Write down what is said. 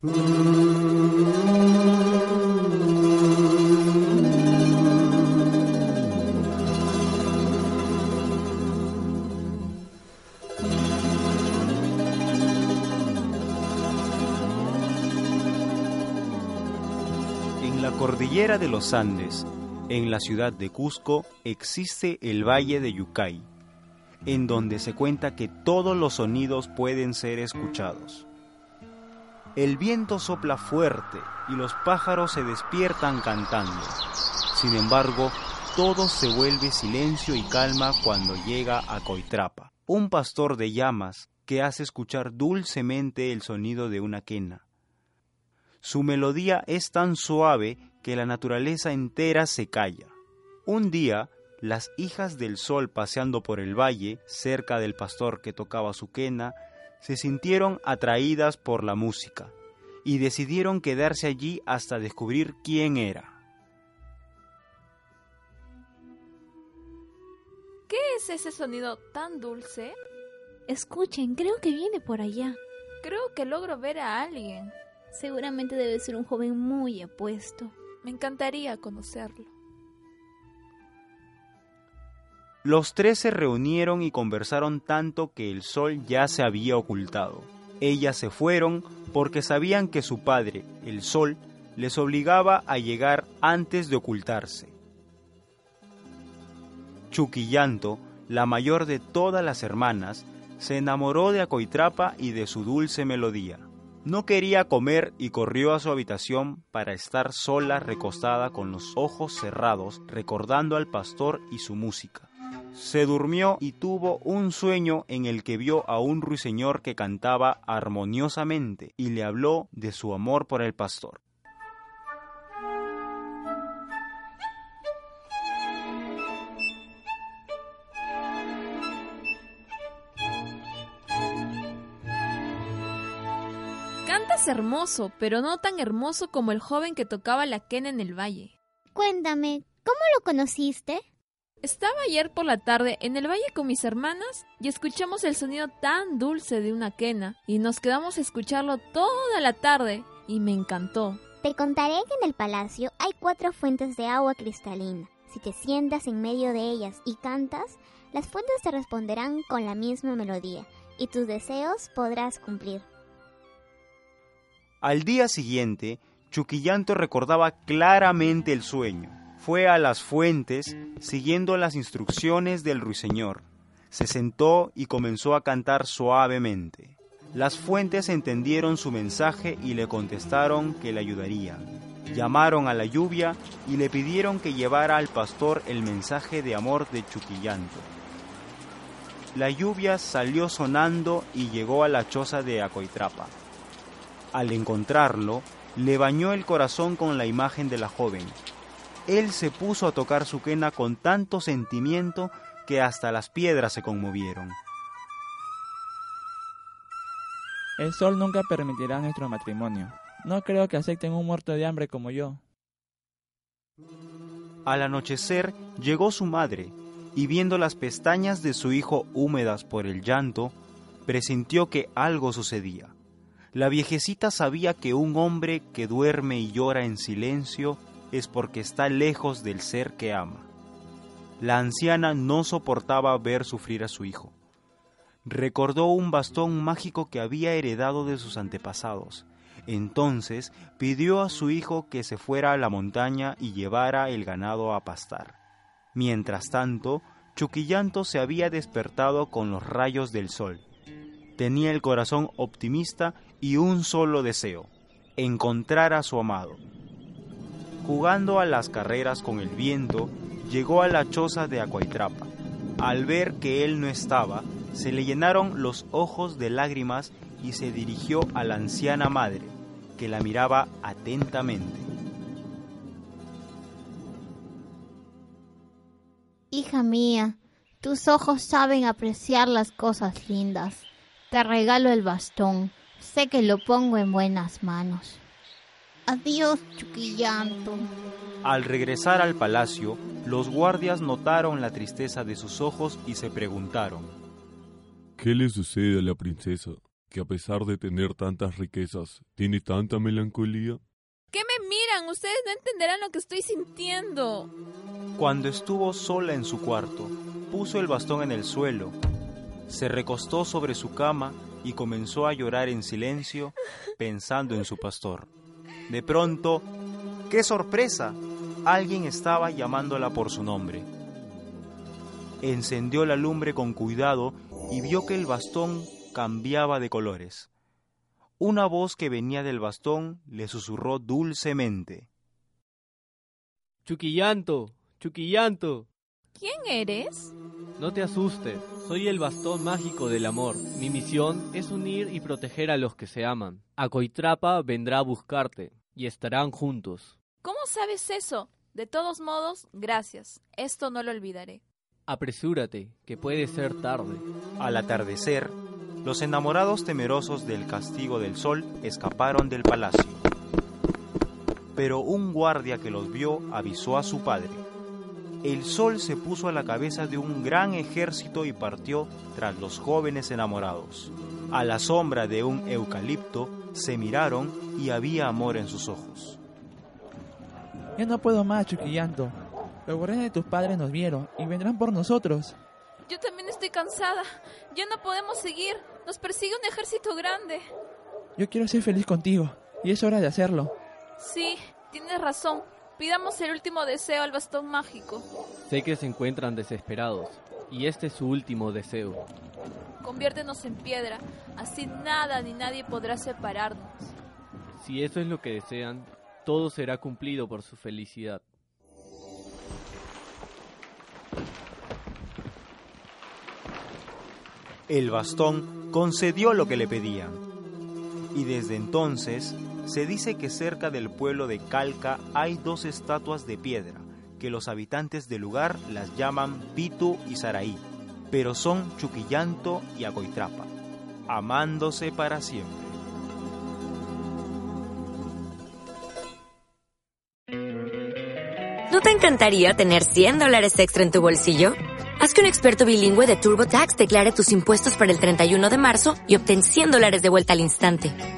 En la cordillera de los Andes, en la ciudad de Cusco, existe el Valle de Yucay, en donde se cuenta que todos los sonidos pueden ser escuchados. El viento sopla fuerte y los pájaros se despiertan cantando. Sin embargo, todo se vuelve silencio y calma cuando llega a Coitrapa, un pastor de llamas que hace escuchar dulcemente el sonido de una quena. Su melodía es tan suave que la naturaleza entera se calla. Un día, las hijas del sol paseando por el valle, cerca del pastor que tocaba su quena, se sintieron atraídas por la música y decidieron quedarse allí hasta descubrir quién era. ¿Qué es ese sonido tan dulce? Escuchen, creo que viene por allá. Creo que logro ver a alguien. Seguramente debe ser un joven muy apuesto. Me encantaría conocerlo. Los tres se reunieron y conversaron tanto que el sol ya se había ocultado. Ellas se fueron porque sabían que su padre, el sol, les obligaba a llegar antes de ocultarse. Chuquillanto, la mayor de todas las hermanas, se enamoró de Acoitrapa y de su dulce melodía. No quería comer y corrió a su habitación para estar sola recostada con los ojos cerrados, recordando al pastor y su música. Se durmió y tuvo un sueño en el que vio a un ruiseñor que cantaba armoniosamente y le habló de su amor por el pastor. Cantas hermoso, pero no tan hermoso como el joven que tocaba la quena en el valle. Cuéntame, ¿cómo lo conociste? Estaba ayer por la tarde en el valle con mis hermanas y escuchamos el sonido tan dulce de una quena y nos quedamos a escucharlo toda la tarde y me encantó. Te contaré que en el palacio hay cuatro fuentes de agua cristalina. Si te sientas en medio de ellas y cantas, las fuentes te responderán con la misma melodía y tus deseos podrás cumplir. Al día siguiente, Chuquillanto recordaba claramente el sueño. Fue a las fuentes siguiendo las instrucciones del ruiseñor. Se sentó y comenzó a cantar suavemente. Las fuentes entendieron su mensaje y le contestaron que le ayudarían. Llamaron a la lluvia y le pidieron que llevara al pastor el mensaje de amor de Chuquillanto. La lluvia salió sonando y llegó a la choza de Acoitrapa. Al encontrarlo, le bañó el corazón con la imagen de la joven. Él se puso a tocar su quena con tanto sentimiento que hasta las piedras se conmovieron. El sol nunca permitirá nuestro matrimonio. No creo que acepten un muerto de hambre como yo. Al anochecer llegó su madre y viendo las pestañas de su hijo húmedas por el llanto, presintió que algo sucedía. La viejecita sabía que un hombre que duerme y llora en silencio es porque está lejos del ser que ama. La anciana no soportaba ver sufrir a su hijo. Recordó un bastón mágico que había heredado de sus antepasados. Entonces pidió a su hijo que se fuera a la montaña y llevara el ganado a pastar. Mientras tanto, Chuquillanto se había despertado con los rayos del sol. Tenía el corazón optimista y un solo deseo, encontrar a su amado. Jugando a las carreras con el viento, llegó a la choza de Acuaitrapa. Al ver que él no estaba, Se le llenaron los ojos de lágrimas y se dirigió a la anciana madre, que la miraba atentamente. Hija mía, tus ojos saben apreciar las cosas lindas. Te regalo el bastón. Sé que lo pongo en buenas manos. Adiós, Chuquillanto. Al regresar al palacio, los guardias notaron la tristeza de sus ojos y se preguntaron. ¿Qué le sucede a la princesa, que a pesar de tener tantas riquezas, tiene tanta melancolía? ¿Qué me miran? Ustedes no entenderán lo que estoy sintiendo. Cuando estuvo sola en su cuarto, puso el bastón en el suelo, se recostó sobre su cama y comenzó a llorar en silencio, pensando en su pastor. De pronto, ¡qué sorpresa! Alguien estaba llamándola por su nombre. Encendió la lumbre con cuidado y vio que el bastón cambiaba de colores. Una voz que venía del bastón le susurró dulcemente. Chuquillanto, Chuquillanto. ¿Quién eres? No te asustes, soy el bastón mágico del amor. Mi misión es unir y proteger a los que se aman. Acoitrapa vendrá a buscarte y estarán juntos. ¿Cómo sabes eso? De todos modos, gracias. Esto no lo olvidaré. Apresúrate, que puede ser tarde. Al atardecer, los enamorados temerosos del castigo del sol escaparon del palacio. Pero un guardia que los vio avisó a su padre. El sol se puso a la cabeza de un gran ejército y partió tras los jóvenes enamorados. A la sombra de un eucalipto se miraron y había amor en sus ojos. Ya no puedo más, Chuquillanto. Los guardianes de tus padres nos vieron y vendrán por nosotros. Yo también estoy cansada. Ya no podemos seguir. Nos persigue un ejército grande. Yo quiero ser feliz contigo y es hora de hacerlo. Sí, tienes razón. Pidamos el último deseo al bastón mágico. Sé que se encuentran desesperados y este es su último deseo. Conviértenos en piedra, así nada ni nadie podrá separarnos. Si eso es lo que desean, todo será cumplido por su felicidad. El bastón concedió lo que le pedían. Y desde entonces se dice que cerca del pueblo de Calca hay dos estatuas de piedra, que los habitantes del lugar las llaman Pitu y Saraí, pero son Chuquillanto y Acoitrapa, amándose para siempre. ¿No te encantaría tener 100 dólares extra en tu bolsillo? Haz que un experto bilingüe de TurboTax declare tus impuestos para el 31 de marzo y obtén 100 dólares de vuelta al instante.